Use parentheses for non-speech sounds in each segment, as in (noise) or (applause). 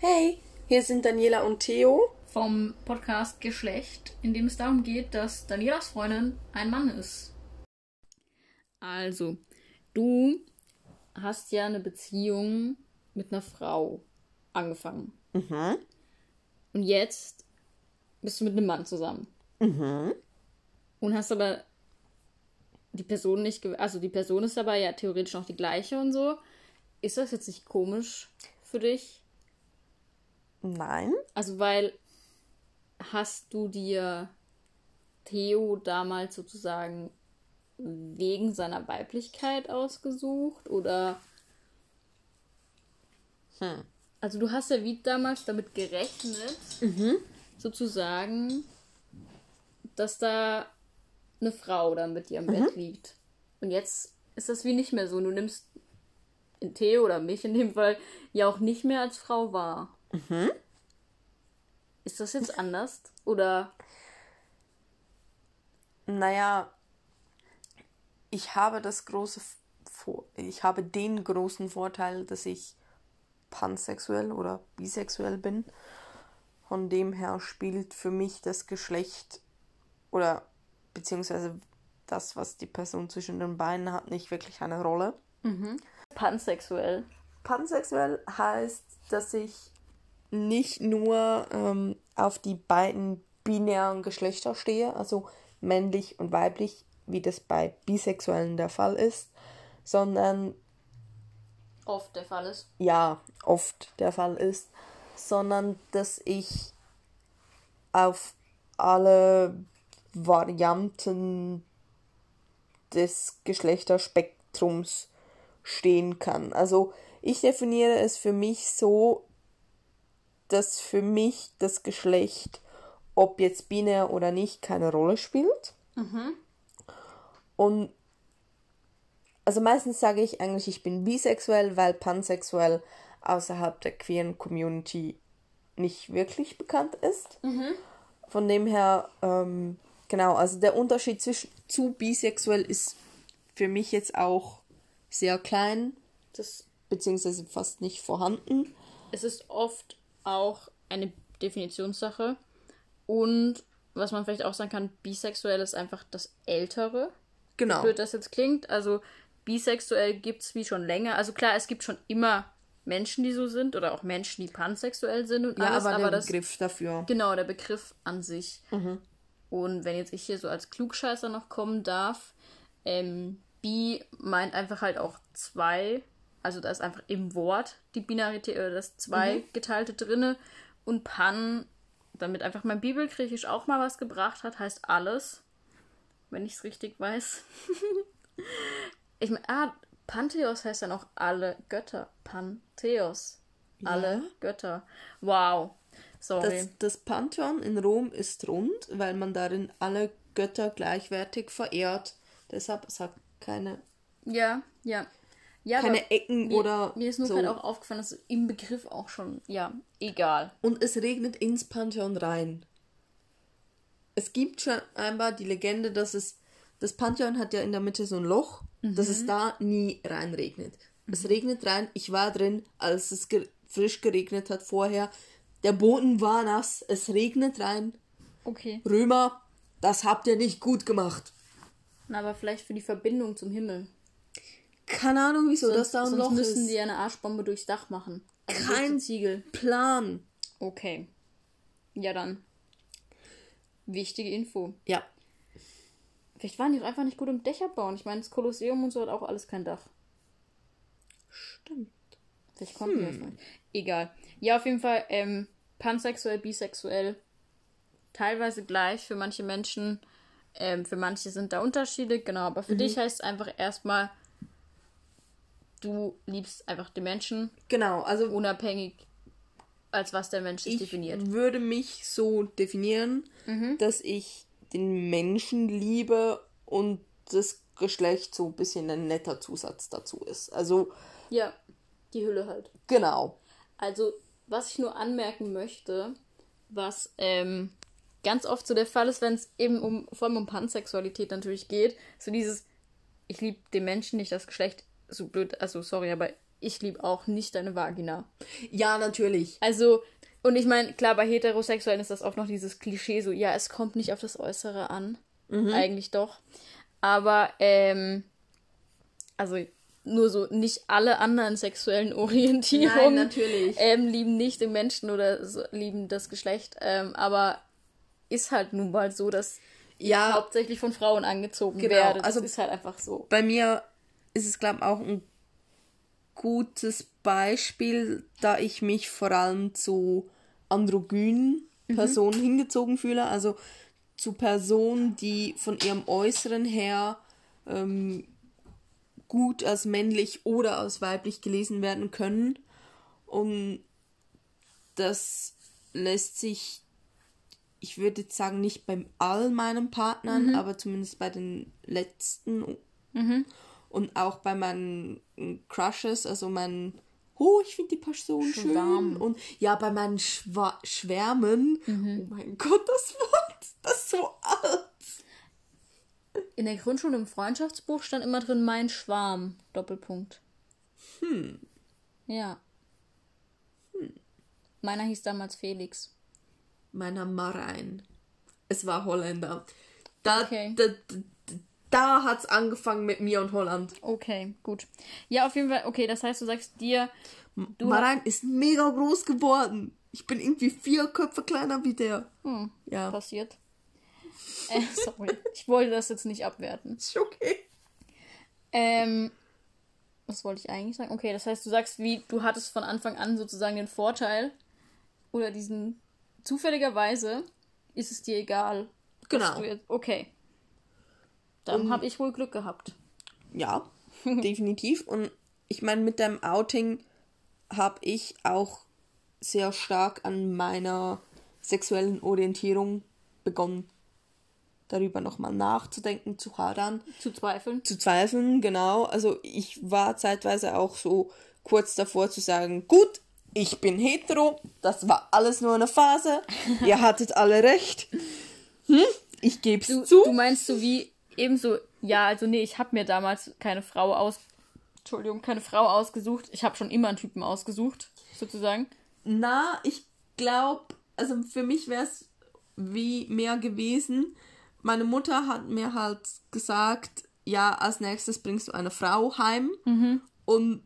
Hey, hier sind Daniela und Theo. vom Podcast Geschlecht, in dem es darum geht, dass Danielas Freundin ein Mann ist. Also, du hast ja eine Beziehung mit einer Frau angefangen. Mhm. Und jetzt bist du mit einem Mann zusammen. Mhm. Und hast aber die Person nicht, also die Person ist aber ja theoretisch noch die gleiche und so. Ist das jetzt nicht komisch für dich? Nein. Also, weil hast du dir Theo damals sozusagen wegen seiner Weiblichkeit ausgesucht oder Hm. also du hast ja wie damals damit gerechnet, sozusagen, dass da eine Frau dann mit dir im Bett liegt. Und jetzt ist das wie nicht mehr so. Du nimmst in Theo oder mich in dem Fall ja auch nicht mehr als Frau wahr. Ist das jetzt anders? Oder Naja, ich habe das große ich habe den großen Vorteil, dass ich pansexuell oder bisexuell bin. Von dem her spielt für mich das Geschlecht oder beziehungsweise das, was die Person zwischen den Beinen hat, nicht wirklich eine Rolle. pansexuell? Pansexuell heißt, dass ich nicht nur ähm, auf die beiden binären Geschlechter stehe, also männlich und weiblich, wie das bei Bisexuellen der Fall ist, sondern Oft der Fall ist. ja, oft der Fall ist, sondern dass ich auf alle Varianten des Geschlechterspektrums stehen kann. Also ich definiere es für mich so, dass für mich das Geschlecht, ob jetzt binär oder nicht, keine Rolle spielt. Und also meistens sage ich eigentlich, ich bin bisexuell, weil pansexuell außerhalb der queeren Community nicht wirklich bekannt ist. Von dem her, ähm, genau, also der Unterschied zwischen zu bisexuell ist für mich jetzt auch sehr klein, Das, beziehungsweise fast nicht vorhanden. es ist oft auch eine Definitionssache. Und was man vielleicht auch sagen kann, bisexuell ist einfach das Ältere. Genau. blöd das jetzt klingt. Also bisexuell gibt es wie schon länger. Also klar, es gibt schon immer Menschen, die so sind oder auch Menschen, die pansexuell sind und Ja, alles, aber, aber, der das Begriff dafür. genau der Begriff an sich. Und wenn jetzt ich hier so als Klugscheißer noch kommen darf, ähm, bi meint einfach halt auch zwei, also da ist einfach im Wort die Binarität oder das zwei geteilte drinne und pan, damit einfach mein Bibelgriechisch auch mal was gebracht hat, heißt alles, wenn ich es richtig weiß. (laughs) ich meine, ah, Pantheos heißt dann auch alle Götter. Pantheos. Alle Götter. Wow. Sorry. Das, das Pantheon in Rom ist rund, weil man darin alle Götter gleichwertig verehrt. Deshalb es hat keine, ja, ja. Ja, keine Ecken mir, oder mir ist nur so. gerade auch aufgefallen, dass im Begriff auch schon, ja, egal. Und es regnet ins Pantheon rein. Es gibt schon einmal die Legende, dass es. Das Pantheon hat ja in der Mitte so ein Loch, dass es da nie reinregnet. Es regnet rein. Ich war drin, als es ge frisch geregnet hat vorher. Der Boden war nass. Es regnet rein. Okay. Römer, das habt ihr nicht gut gemacht. Na, aber vielleicht für die Verbindung zum Himmel. Keine Ahnung, wieso das Sonst, da ein sonst Loch müssen ist. die eine Arschbombe durchs Dach machen. Also Kein Ziegel. Plan. Okay. Ja, dann. Wichtige Info. Ja. Vielleicht waren die doch einfach nicht gut im Dächer bauen. Ich meine, das Kolosseum und so hat auch alles kein Dach. Stimmt. Vielleicht konnten wir das nicht. Egal. Ja, auf jeden Fall, ähm, pansexuell, bisexuell, teilweise gleich für manche Menschen. Ähm, für manche sind da Unterschiede, genau. Aber für dich heißt es einfach erstmal, du liebst einfach den Menschen, Genau, also unabhängig als was der Mensch ich definiert. würde mich so definieren, dass ich den Menschen liebe und das Geschlecht so ein bisschen ein netter Zusatz dazu ist. Also, Ja, die Hülle halt. genau. Also, was ich nur anmerken möchte, was ähm, ganz oft so der Fall ist, wenn es eben um, vor allem um Pansexualität natürlich geht, so dieses, ich liebe den Menschen, nicht das Geschlecht, so blöd, also sorry, aber ich liebe auch nicht deine Vagina. Ja, natürlich. Also, und ich meine, klar, bei Heterosexuellen ist das auch noch dieses Klischee so, ja, es kommt nicht auf das Äußere an. Mhm. Eigentlich doch. Aber, ähm, also nur so, nicht alle anderen sexuellen (laughs) Orientierungen Nein, natürlich. Ähm, lieben nicht den Menschen oder so, lieben das Geschlecht. Ähm, aber ist halt nun mal so, dass Ja, hauptsächlich von Frauen angezogen Genau, werde. Das also- ist halt einfach so. bei mir ist es, glaube ich, auch ein gutes Beispiel, da ich mich vor allem zu androgynen Personen hingezogen fühle. Also zu Personen, die von ihrem Äußeren her ähm, gut als männlich oder als weiblich gelesen werden können. Und das lässt sich, ich würde jetzt sagen, nicht bei all meinen Partnern, aber zumindest bei den letzten und auch bei meinen Crushes, also meinen, oh, ich finde die Person Schwarm. schön. Und ja, bei meinen Schwa Schwärmen, oh mein Gott, das Wort, das ist so alt. In der Grundschule im Freundschaftsbuch stand immer drin mein Schwarm. Doppelpunkt. Hm. Ja. Meiner hieß damals Felix. Meiner Marein. Es war Holländer. Da, Okay. da, da, hat's angefangen mit mir und Holland. Okay, gut. Ja, auf jeden Fall, okay, das heißt, du sagst dir, du Marein ist mega groß geworden. Ich bin irgendwie vier Köpfe kleiner wie der. hm, Ja, passiert. (laughs) Äh, sorry. Ich wollte das jetzt nicht abwerten. ist okay. Ähm, was wollte ich eigentlich sagen? Okay, das heißt, du sagst, wie du hattest von Anfang an sozusagen den Vorteil oder diesen zufälligerweise ist es dir egal. Genau. Okay. Dann habe ich wohl Glück gehabt. Ja, definitiv. Und ich meine, mit dem Outing habe ich auch sehr stark an meiner sexuellen Orientierung begonnen, darüber nochmal nachzudenken, zu hadern, Zu zweifeln. zu zweifeln, genau. Also ich war zeitweise auch so kurz davor zu sagen, gut, ich bin hetero, das war alles nur eine Phase, ihr hattet alle recht. Hm, ich geb's Du, zu. du meinst so wie ebenso, ja, also nee, ich habe mir damals keine Frau aus. Entschuldigung, keine Frau ausgesucht. Ich habe schon immer einen Typen ausgesucht, sozusagen. Na, ich glaube, also für mich wäre es wie mehr gewesen. Meine Mutter hat mir halt gesagt, ja, als nächstes bringst du eine Frau heim. Und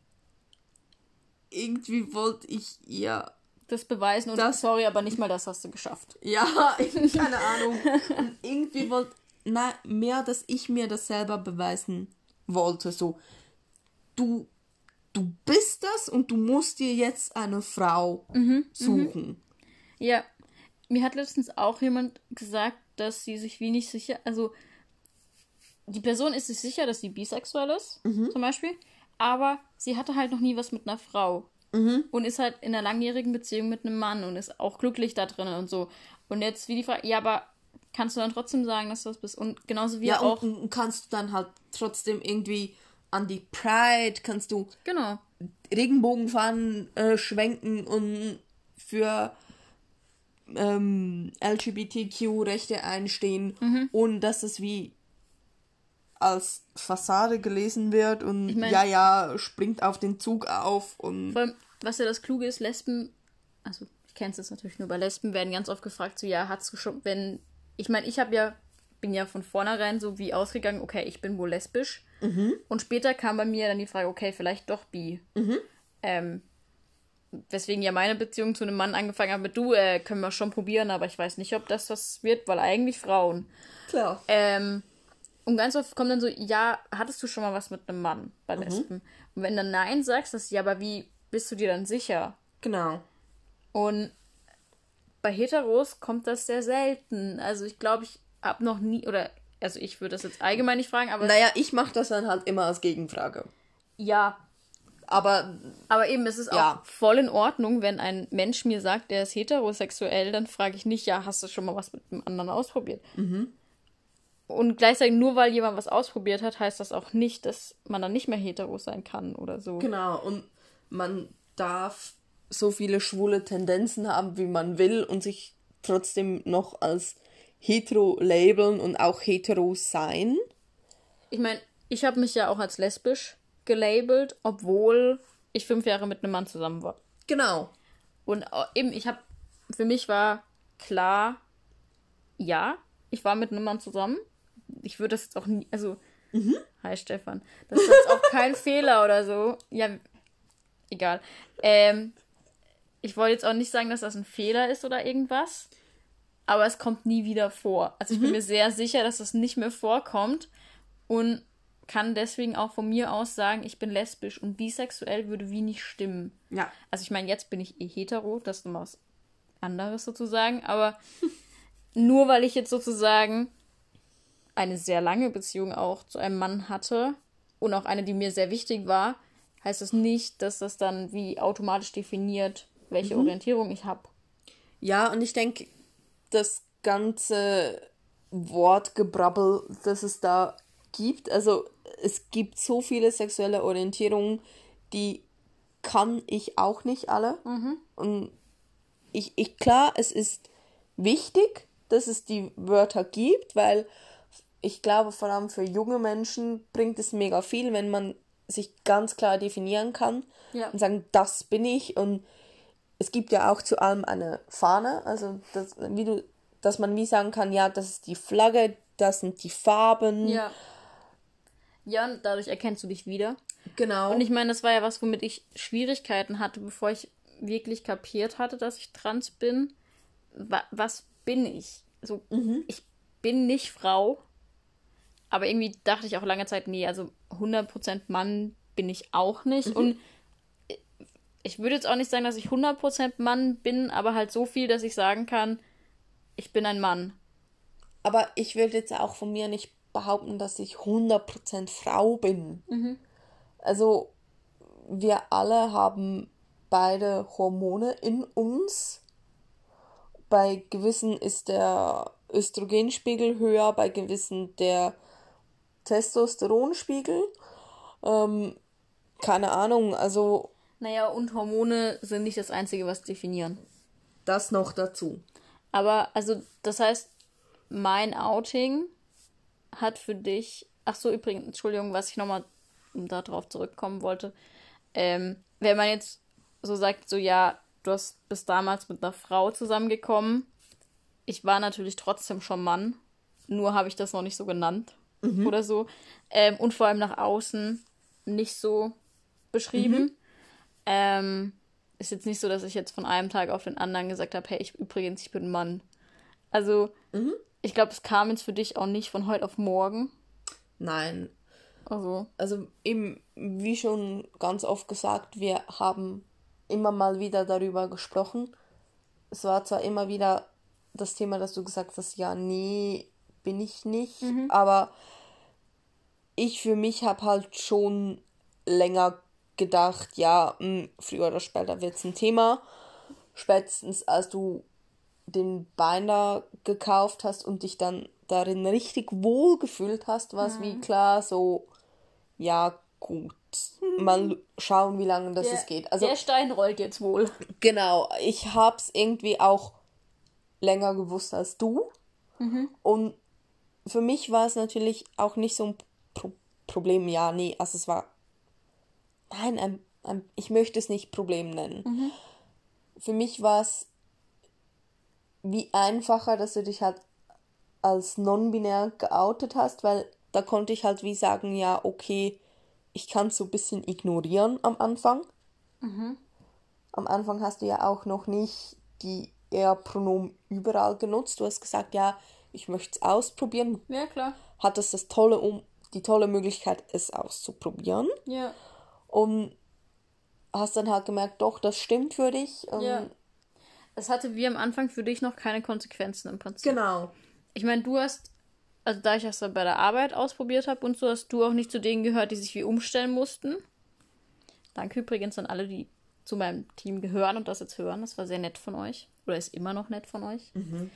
irgendwie wollte ich ihr, Das beweisen und Das- sorry, aber nicht mal das hast du geschafft. ja, (laughs) keine Ahnung. (laughs) Und irgendwie wollte, na, mehr, dass ich mir das selber beweisen wollte. So, du, du bist das und du musst dir jetzt eine Frau suchen. Ja, mir hat letztens auch jemand gesagt, dass sie sich wie nicht sicher, also die Person ist sich sicher, dass sie bisexuell ist, zum Beispiel, aber sie hatte halt noch nie was mit einer Frau und ist halt in einer langjährigen Beziehung mit einem Mann und ist auch glücklich da drin und so. Und jetzt wie die Frage, ja, aber kannst du dann trotzdem sagen, dass du das bist? Und genauso wie Ja, auch, und, und kannst du dann halt trotzdem irgendwie an die Pride, kannst du genau, Regenbogenfahnen äh, schwenken und für ähm, LGBTQ-Rechte einstehen, Mhm. ohne dass es wie als Fassade gelesen wird und Ich mein- ja, ja, springt auf den Zug auf und Vor allem, was ja das Kluge ist, Lesben, also ich kenne es jetzt natürlich nur bei Lesben, werden ganz oft gefragt, so ja, hat's du schon, wenn, ich meine, ich habe ja, bin ja von vornherein so wie ausgegangen, okay, ich bin wohl lesbisch. Und später kam bei mir dann die Frage, okay, vielleicht doch bi. Ähm, weswegen ja meine Beziehung zu einem Mann angefangen hat mit, du, äh, können wir schon probieren, aber ich weiß nicht, ob das was wird, weil eigentlich Frauen. klar. Ähm, und ganz oft kommt dann so, ja, hattest du schon mal was mit einem Mann bei Lesben? Und wenn dann Nein sagst, das ja, aber wie bist du dir dann sicher? Genau. Und bei Heteros kommt das sehr selten. Also ich glaube, ich habe noch nie, oder, also ich würde das jetzt allgemein nicht fragen, aber Naja, ich mache das dann halt immer als Gegenfrage. ja. Aber Aber eben, es ist auch Ja. voll in Ordnung, wenn ein Mensch mir sagt, der ist heterosexuell, dann frage ich nicht, ja, hast du schon mal was mit einem anderen ausprobiert? Und gleichzeitig, nur weil jemand was ausprobiert hat, heißt das auch nicht, dass man dann nicht mehr hetero sein kann oder so. Genau, und man darf so viele schwule Tendenzen haben, wie man will und sich trotzdem noch als hetero labeln und auch hetero sein. Ich meine, ich habe mich ja auch als lesbisch gelabelt, obwohl ich fünf Jahre mit einem Mann zusammen war. Genau. Und eben, ich habe, für mich war klar, ja, ich war mit einem Mann zusammen. Ich würde das jetzt auch nie, also, mhm. hi Stefan, das ist jetzt auch kein (laughs) Fehler oder so. Ja, egal. Ähm, ich wollte jetzt auch nicht sagen, dass das ein Fehler ist oder irgendwas, aber es kommt nie wieder vor. Also ich mhm. bin mir sehr sicher, dass das nicht mehr vorkommt und kann deswegen auch von mir aus sagen, ich bin lesbisch und bisexuell würde wie nicht stimmen. Ja. Also ich meine, jetzt bin ich eh hetero, das ist nochmal was anderes sozusagen, aber (laughs) nur weil ich jetzt sozusagen eine sehr lange Beziehung auch zu einem Mann hatte und auch eine, die mir sehr wichtig war, heißt das nicht, dass das dann wie automatisch definiert, welche mhm. Orientierung ich habe. Ja, und ich denke, das ganze Wortgebrabbel, das es da gibt, also es gibt so viele sexuelle Orientierungen, die kann ich auch nicht alle. Mhm. Und ich, ich, klar, es ist wichtig, dass es die Wörter gibt, weil ich glaube, vor allem für junge Menschen bringt es mega viel, wenn man sich ganz klar definieren kann ja. und sagen, das bin ich. Und es gibt ja auch zu allem eine Fahne, also das, wie du, dass man wie sagen kann, ja, das ist die Flagge, das sind die Farben. Ja. Ja, und dadurch erkennst du dich wieder. Genau. Und ich meine, das war ja was, womit ich Schwierigkeiten hatte, bevor ich wirklich kapiert hatte, dass ich trans bin. Was bin ich? So, mhm. ich bin nicht Frau, aber irgendwie dachte ich auch lange Zeit, nee, also 100% Mann bin ich auch nicht. Mhm. Und ich würde jetzt auch nicht sagen, dass ich 100% Mann bin, aber halt so viel, dass ich sagen kann, ich bin ein Mann. Aber ich würde jetzt auch von mir nicht behaupten, dass ich 100% Frau bin. Mhm. Also wir alle haben beide Hormone in uns. Bei gewissen ist der Östrogenspiegel höher, bei gewissen der Testosteronspiegel. Ähm, keine Ahnung, also. Naja, und Hormone sind nicht das Einzige, was definieren. Das noch dazu. Aber, also, das heißt, mein Outing hat für dich. Ach so, übrigens, Entschuldigung, was ich nochmal darauf zurückkommen wollte. Ähm, wenn man jetzt so sagt, so ja, du hast bis damals mit einer Frau zusammengekommen. Ich war natürlich trotzdem schon Mann, nur habe ich das noch nicht so genannt mhm. oder so. Ähm, und vor allem nach außen nicht so beschrieben. Mhm. Ähm, ist jetzt nicht so, dass ich jetzt von einem Tag auf den anderen gesagt habe, hey, ich übrigens, ich bin Mann. Also, mhm. ich glaube, es kam jetzt für dich auch nicht von heute auf morgen. Nein. Also. Also eben, wie schon ganz oft gesagt, wir haben immer mal wieder darüber gesprochen. Es war zwar immer wieder das Thema, dass du gesagt hast, ja, nee, bin ich nicht, mhm. aber ich für mich habe halt schon länger gedacht, ja, mh, hm, früher oder später wird es ein Thema. Spätestens als du den Binder gekauft hast und dich dann darin richtig wohl gefühlt hast, war es mhm. wie klar so, ja, gut. Mal schauen, wie lange das der, es geht. Also, der Stein rollt jetzt wohl. Genau, ich hab's irgendwie auch länger gewusst als du. Mhm. Und für mich war es natürlich auch nicht so ein Pro Problem. Ja, nee, also es war. Nein, ein, ein, ich möchte es nicht Problem nennen. Mhm. Für mich war es wie einfacher, dass du dich halt als non-binär geoutet hast, weil da konnte ich halt wie sagen, ja, okay, ich kann es so ein bisschen ignorieren am Anfang. Mhm. Am Anfang hast du ja auch noch nicht die eher Pronomen überall genutzt. Du hast gesagt, ja, ich möchte es ausprobieren. Ja, klar. Hattest das tolle, um, die tolle Möglichkeit, es auszuprobieren. Ja. Und hast dann halt gemerkt, doch, das stimmt für dich. ja. Es hatte wie am Anfang für dich noch keine Konsequenzen im Prinzip. Genau. Ich meine, du hast also da ich das dann bei der Arbeit ausprobiert habe und so, hast du auch nicht zu denen gehört, die sich wie umstellen mussten. Danke übrigens an alle, die zu meinem Team gehören und das jetzt hören. Das war sehr nett von euch. Oder ist immer noch nett von euch. Mhm.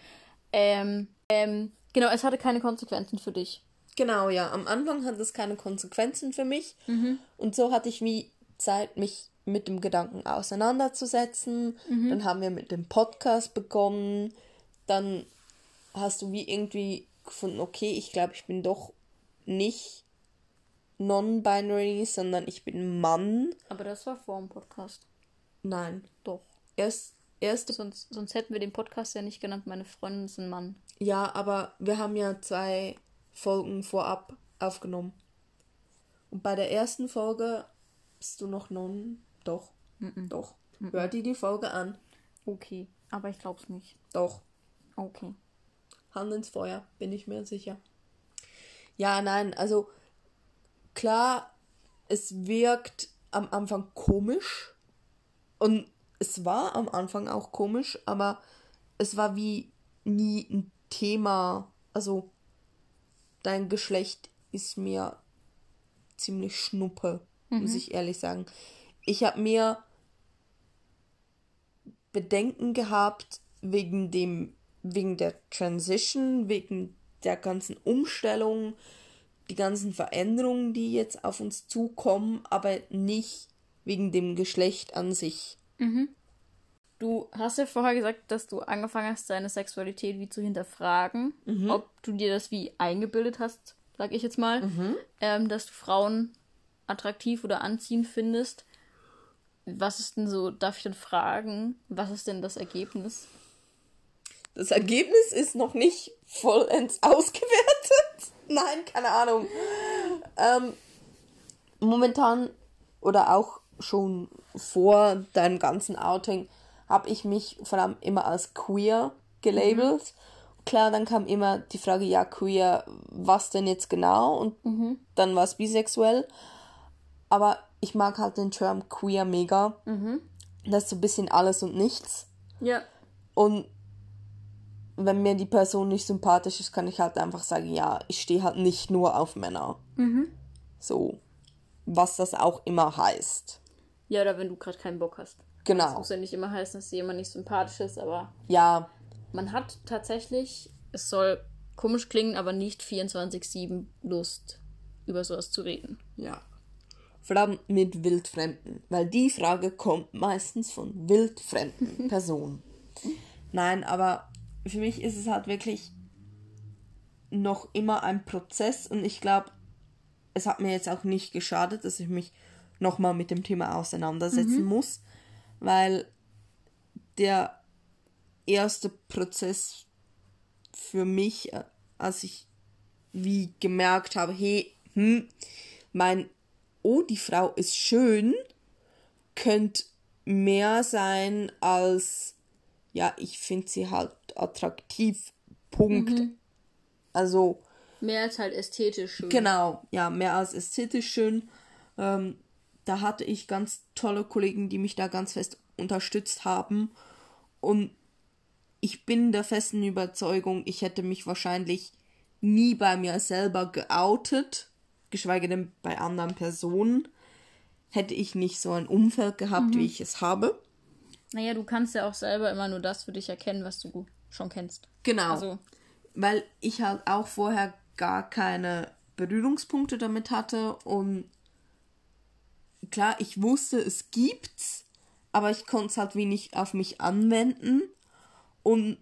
Ähm, ähm, genau, es hatte keine Konsequenzen für dich. Genau, ja. Am Anfang hatte es keine Konsequenzen für mich. Mhm. Und so hatte ich wie Zeit, mich mit dem Gedanken auseinanderzusetzen. Mhm. Dann haben wir mit dem Podcast begonnen. Dann hast du wie irgendwie gefunden, okay, ich glaube, ich bin doch nicht non-binary, sondern ich bin Mann. Aber das war vor dem Podcast. Nein. Doch. Erst, erste. Sonst, sonst hätten wir den Podcast ja nicht genannt, meine Freundin ist ein Mann. Ja, aber wir haben ja zwei Folgen vorab aufgenommen. Und bei der ersten Folge bist du noch non. Doch. Doch. Hör dir die Folge an. Okay, aber ich glaub's nicht. Doch. Okay. Hand ins Feuer, bin ich mir sicher. Ja, nein, also klar, es wirkt am Anfang komisch und es war am Anfang auch komisch, aber es war wie nie ein Thema. Also dein Geschlecht ist mir ziemlich schnuppe, muss ich ehrlich sagen. Ich habe mir Bedenken gehabt wegen dem, wegen der Transition, wegen der ganzen Umstellung, die ganzen Veränderungen, die jetzt auf uns zukommen, aber nicht wegen dem Geschlecht an sich. Du hast ja vorher gesagt, dass du angefangen hast, deine Sexualität wie zu hinterfragen, ob du dir das wie eingebildet hast, sag ich jetzt mal, ähm, dass du Frauen attraktiv oder anziehend findest. Was ist denn so, darf ich denn fragen, was ist denn das Ergebnis? Das Ergebnis ist noch nicht vollends (laughs) ausgewertet. Nein, keine Ahnung. Ähm, momentan oder auch schon vor deinem ganzen Outing habe ich mich vor allem immer als queer gelabelt. Klar, dann kam immer die Frage, ja, queer, was denn jetzt genau? Und dann war es bisexuell. Aber ich mag halt den Term queer mega. Das ist so ein bisschen alles und nichts. Ja. Und wenn mir die Person nicht sympathisch ist, kann ich halt einfach sagen, ja, ich stehe halt nicht nur auf Männer. So. Was das auch immer heißt. Ja, oder wenn du gerade keinen Bock hast. Genau. Muss ja nicht immer heißen, dass jemand nicht sympathisch ist, aber Ja, man hat tatsächlich, es soll komisch klingen, aber nicht 24-7 Lust, über sowas zu reden. ja. Vor allem mit wildfremden. Weil die Frage kommt meistens von wildfremden (laughs) Personen. Nein, aber für mich ist es halt wirklich noch immer ein Prozess und ich glaube, es hat mir jetzt auch nicht geschadet, dass ich mich nochmal mit dem Thema auseinandersetzen muss, weil der erste Prozess für mich, äh, als ich wie gemerkt habe, hey, hm, mein, oh, die Frau ist schön, könnte mehr sein als, ja, ich finde sie halt attraktiv, Punkt. Also, Mehr als halt ästhetisch schön. Genau, ja, mehr als ästhetisch schön. Ähm, da hatte ich ganz tolle Kollegen, die mich da ganz fest unterstützt haben. Und ich bin der festen Überzeugung, ich hätte mich wahrscheinlich nie bei mir selber geoutet, geschweige denn bei anderen Personen, hätte ich nicht so ein Umfeld gehabt, wie ich es habe. Naja, du kannst ja auch selber immer nur das für dich erkennen, was du schon kennst. Genau. Also, weil ich halt auch vorher gar keine Berührungspunkte damit hatte und klar, ich wusste, es gibt's, aber ich konnte es halt wenig auf mich anwenden und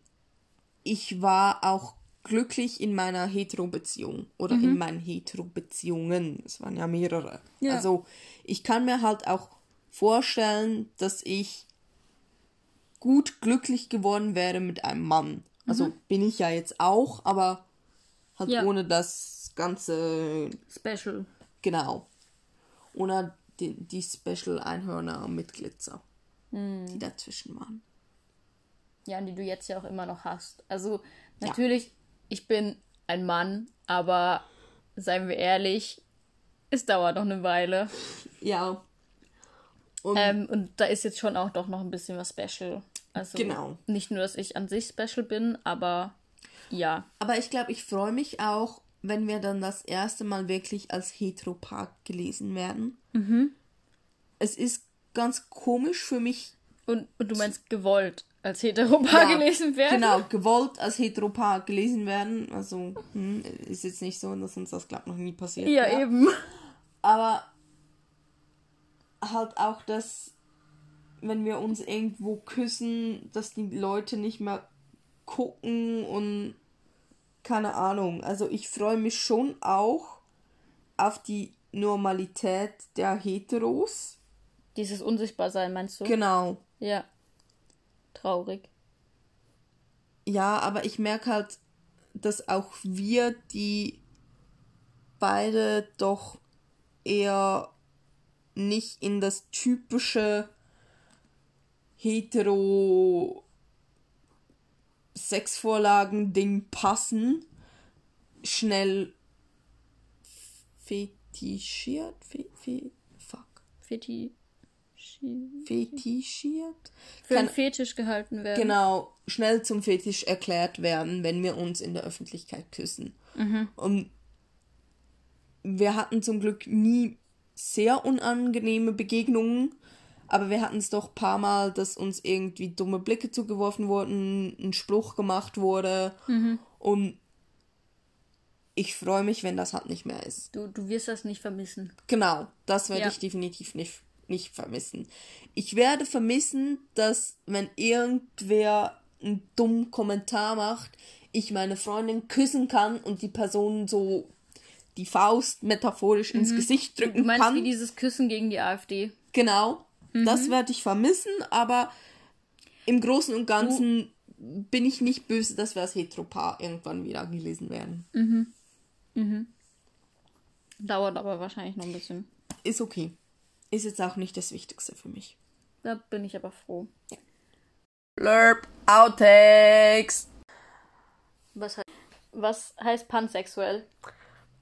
ich war auch glücklich in meiner Hetero-Beziehung oder in meinen Hetero-Beziehungen. Es waren ja mehrere. Ja. Also ich kann mir halt auch vorstellen, dass ich gut glücklich geworden wäre mit einem Mann. Also bin ich ja jetzt auch, aber halt Ja. ohne das ganze, special. genau, ohne die, die Special-Einhörner mit Glitzer, die dazwischen waren. Ja, und die du jetzt ja auch immer noch hast. Also, natürlich, ich bin ein Mann, aber seien wir ehrlich, es dauert noch eine Weile. Ja. Und Ähm, und da ist jetzt schon auch doch noch ein bisschen was special. Also Genau. nicht nur, dass ich an sich special bin, aber ja. Aber ich glaube, ich freue mich auch, wenn wir dann das erste Mal wirklich als Heteropaar gelesen werden. Es ist ganz komisch für mich. Und, und du meinst gewollt als Heteropaar ja, gelesen werden? Genau, gewollt als Heteropaar gelesen werden. Also hm, ist jetzt nicht so, dass uns das, glaube noch nie passiert. Ja, wäre. eben. Aber halt auch, dass wenn wir uns irgendwo küssen, dass die Leute nicht mehr gucken und keine Ahnung. Also ich freue mich schon auch auf die Normalität der Heteros. Dieses Unsichtbarsein, meinst du? Genau. Ja. Traurig. Ja, aber ich merke halt, dass auch wir, die beide doch eher nicht in das typische hetero Sexvorlagen-Ding passen, schnell fetischiert, fe, fe, fuck, Feti. fetischiert, Für Kann- Fetisch gehalten werden. genau, schnell zum Fetisch erklärt werden, wenn wir uns in der Öffentlichkeit küssen. Und wir hatten zum Glück nie sehr unangenehme Begegnungen, aber wir hatten es doch ein paar Mal, dass uns irgendwie dumme Blicke zugeworfen wurden, ein Spruch gemacht wurde und ich freue mich, wenn das halt nicht mehr ist. Du, du wirst das nicht vermissen. Genau, das werde Ja. ich definitiv nicht, nicht vermissen. Ich werde vermissen, dass wenn irgendwer einen dummen Kommentar macht, ich meine Freundin küssen kann und die Person so die Faust metaphorisch ins Gesicht Du drücken meinst kann. wie dieses Küssen gegen die AfD. Genau, das werde ich vermissen, aber im Großen und Ganzen bin ich nicht böse, dass wir als Heteropaar irgendwann wieder gelesen werden. Dauert aber wahrscheinlich noch ein bisschen. Ist okay. Ist jetzt auch nicht das Wichtigste für mich. Da bin ich aber froh. Blurb Outtakes. Was, heißt, was heißt pansexuell?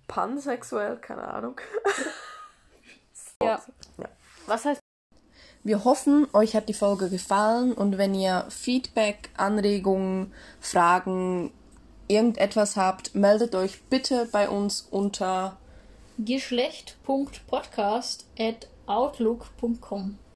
Pansexuell, keine Ahnung. Ja. Ja. (laughs) Was heißt Wir hoffen, euch hat die Folge gefallen und wenn ihr Feedback, Anregungen, Fragen, irgendetwas habt, meldet euch bitte bei uns unter geschlecht.podcast at outlook.com?